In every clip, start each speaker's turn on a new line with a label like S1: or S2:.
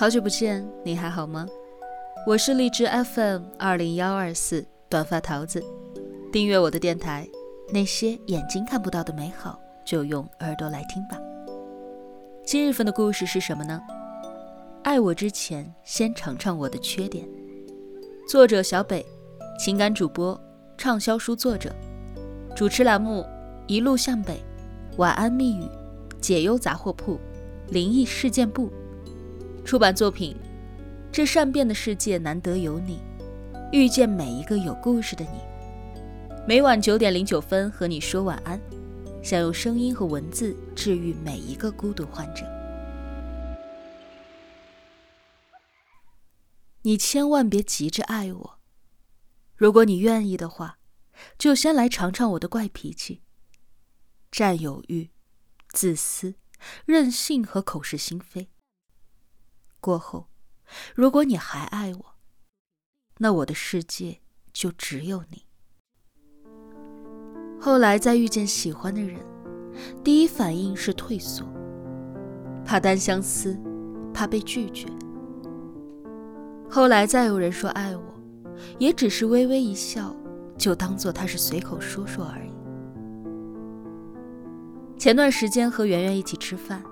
S1: 好久不见，你还好吗？我是荔枝 FM 二零幺二四短发桃子，订阅我的电台，那些眼睛看不到的美好，就用耳朵来听吧。今日份的故事是什么呢？爱我之前，先尝尝我的缺点。作者小北，情感主播，畅销书作者，主持栏目一路向北，晚安密语，解忧杂货铺，灵异事件部。出版作品：这善变的世界难得有你，遇见每一个有故事的你。每晚九点零九分和你说晚安，想用声音和文字治愈每一个孤独患者。你千万别急着爱我，如果你愿意的话，就先来尝尝我的怪脾气：占有欲、自私、任性和口是心非。过后，如果你还爱我，那我的世界就只有你。后来再遇见喜欢的人，第一反应是退缩，怕单相思，怕被拒绝。后来再有人说爱我，也只是微微一笑，就当做他是随口说说而已。前段时间和圆圆一起吃饭，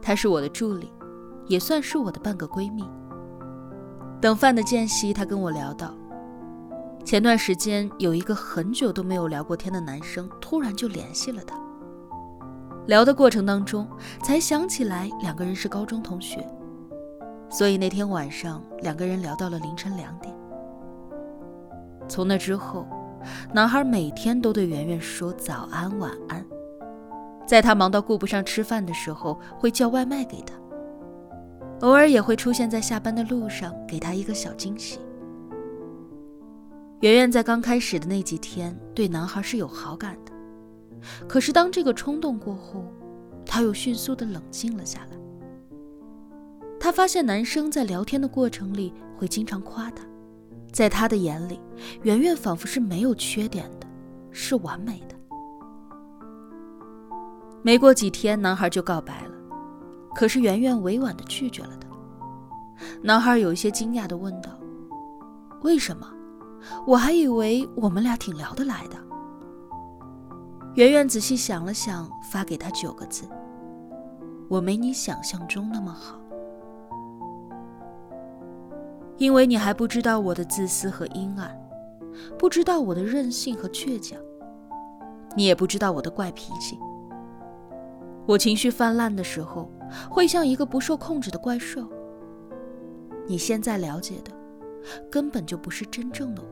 S1: 她是我的助理。也算是我的半个闺蜜。等饭的间隙，她跟我聊到，前段时间有一个很久都没有聊过天的男生，突然就联系了她。聊的过程当中，才想起来两个人是高中同学，所以那天晚上两个人聊到了凌晨两点。从那之后，男孩每天都对圆圆说早安晚安，在他忙到顾不上吃饭的时候，会叫外卖给他。偶尔也会出现在下班的路上，给他一个小惊喜。圆圆在刚开始的那几天对男孩是有好感的，可是当这个冲动过后，她又迅速的冷静了下来。她发现男生在聊天的过程里会经常夸她，在他的眼里，圆圆仿佛是没有缺点的，是完美的。没过几天，男孩就告白了。可是圆圆委婉的拒绝了他。男孩有一些惊讶的问道：“为什么？我还以为我们俩挺聊得来的。”圆圆仔细想了想，发给他九个字：“我没你想象中那么好，因为你还不知道我的自私和阴暗，不知道我的任性和倔强，你也不知道我的怪脾气。我情绪泛滥的时候。”会像一个不受控制的怪兽。你现在了解的，根本就不是真正的我。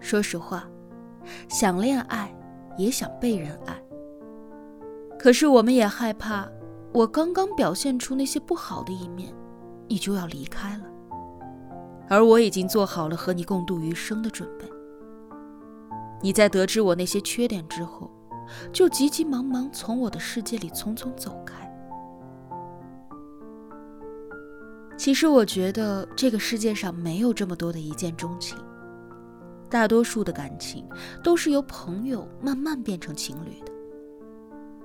S1: 说实话，想恋爱，也想被人爱。可是我们也害怕，我刚刚表现出那些不好的一面，你就要离开了。而我已经做好了和你共度余生的准备。你在得知我那些缺点之后。就急急忙忙从我的世界里匆匆走开。其实我觉得这个世界上没有这么多的一见钟情，大多数的感情都是由朋友慢慢变成情侣的，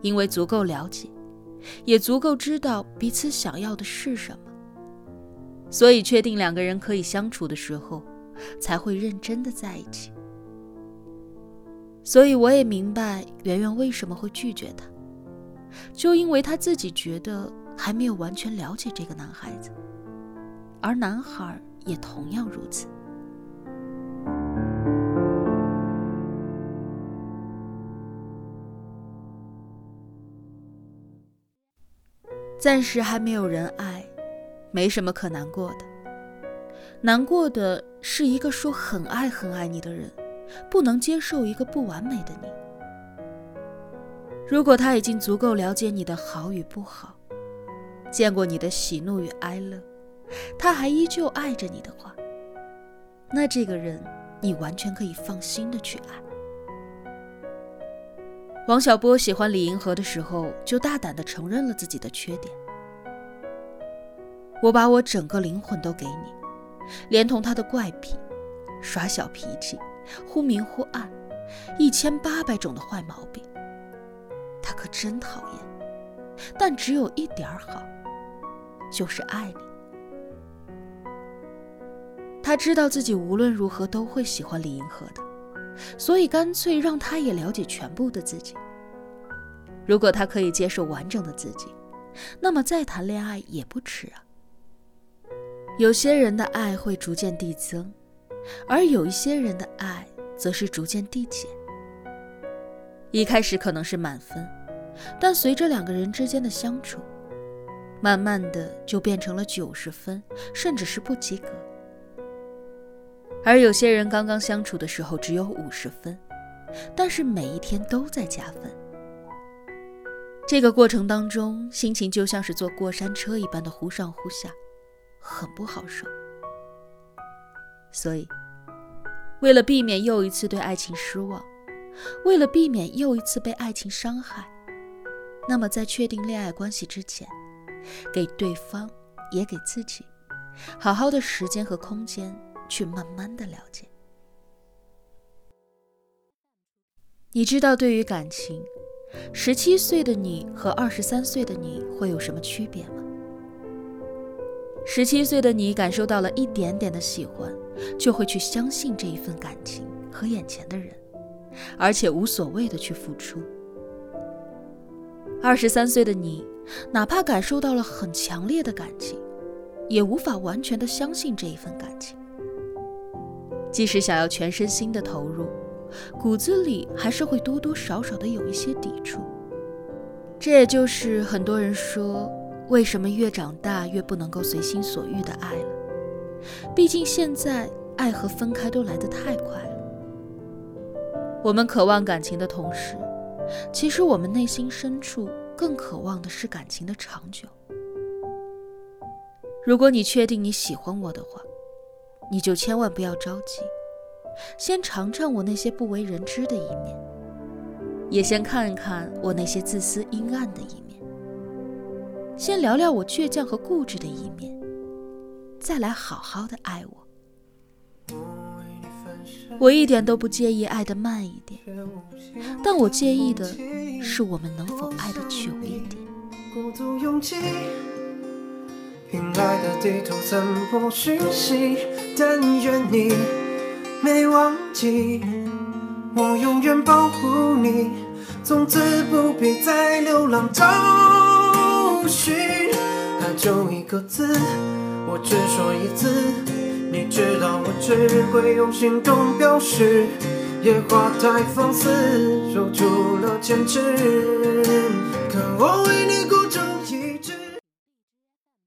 S1: 因为足够了解，也足够知道彼此想要的是什么，所以确定两个人可以相处的时候，才会认真的在一起。所以我也明白圆圆为什么会拒绝他，就因为他自己觉得还没有完全了解这个男孩子，而男孩也同样如此。暂时还没有人爱，没什么可难过的。难过的是一个说很爱很爱你的人。不能接受一个不完美的你。如果他已经足够了解你的好与不好，见过你的喜怒与哀乐，他还依旧爱着你的话，那这个人你完全可以放心的去爱。王小波喜欢李银河的时候，就大胆的承认了自己的缺点。我把我整个灵魂都给你，连同他的怪癖、耍小脾气。忽明忽暗，一千八百种的坏毛病，他可真讨厌。但只有一点好，就是爱你。他知道自己无论如何都会喜欢李银河的，所以干脆让他也了解全部的自己。如果他可以接受完整的自己，那么再谈恋爱也不迟啊。有些人的爱会逐渐递增，而有一些人的爱则是逐渐递减。一开始可能是满分，但随着两个人之间的相处，慢慢的就变成了九十分，甚至是不及格。而有些人刚刚相处的时候只有五十分，但是每一天都在加分。这个过程当中，心情就像是坐过山车一般的忽上忽下，很不好受。所以，为了避免又一次对爱情失望。为了避免又一次被爱情伤害，那么在确定恋爱关系之前，给对方也给自己好好的时间和空间去慢慢的了解。你知道，对于感情，十七岁的你和二十三岁的你会有什么区别吗？十七岁的你感受到了一点点的喜欢，就会去相信这一份感情和眼前的人。而且无所谓的去付出。二十三岁的你，哪怕感受到了很强烈的感情，也无法完全的相信这一份感情。即使想要全身心的投入，骨子里还是会多多少少的有一些抵触。这也就是很多人说，为什么越长大越不能够随心所欲的爱了。毕竟现在爱和分开都来得太快了。我们渴望感情的同时，其实我们内心深处更渴望的是感情的长久。如果你确定你喜欢我的话，你就千万不要着急，先尝尝我那些不为人知的一面，也先看看我那些自私阴暗的一面，先聊聊我倔强和固执的一面，再来好好的爱我。我一点都不介意爱的慢一点，但我介意的是我们能否爱的久一点。孤独勇气，凭爱的地图散播讯息，但愿你没忘记，我永远保护你，从此不必再流浪找不是爱就一个字我只说一次你知道我只会用行动表示野花太放肆守住了坚持。看我为你孤注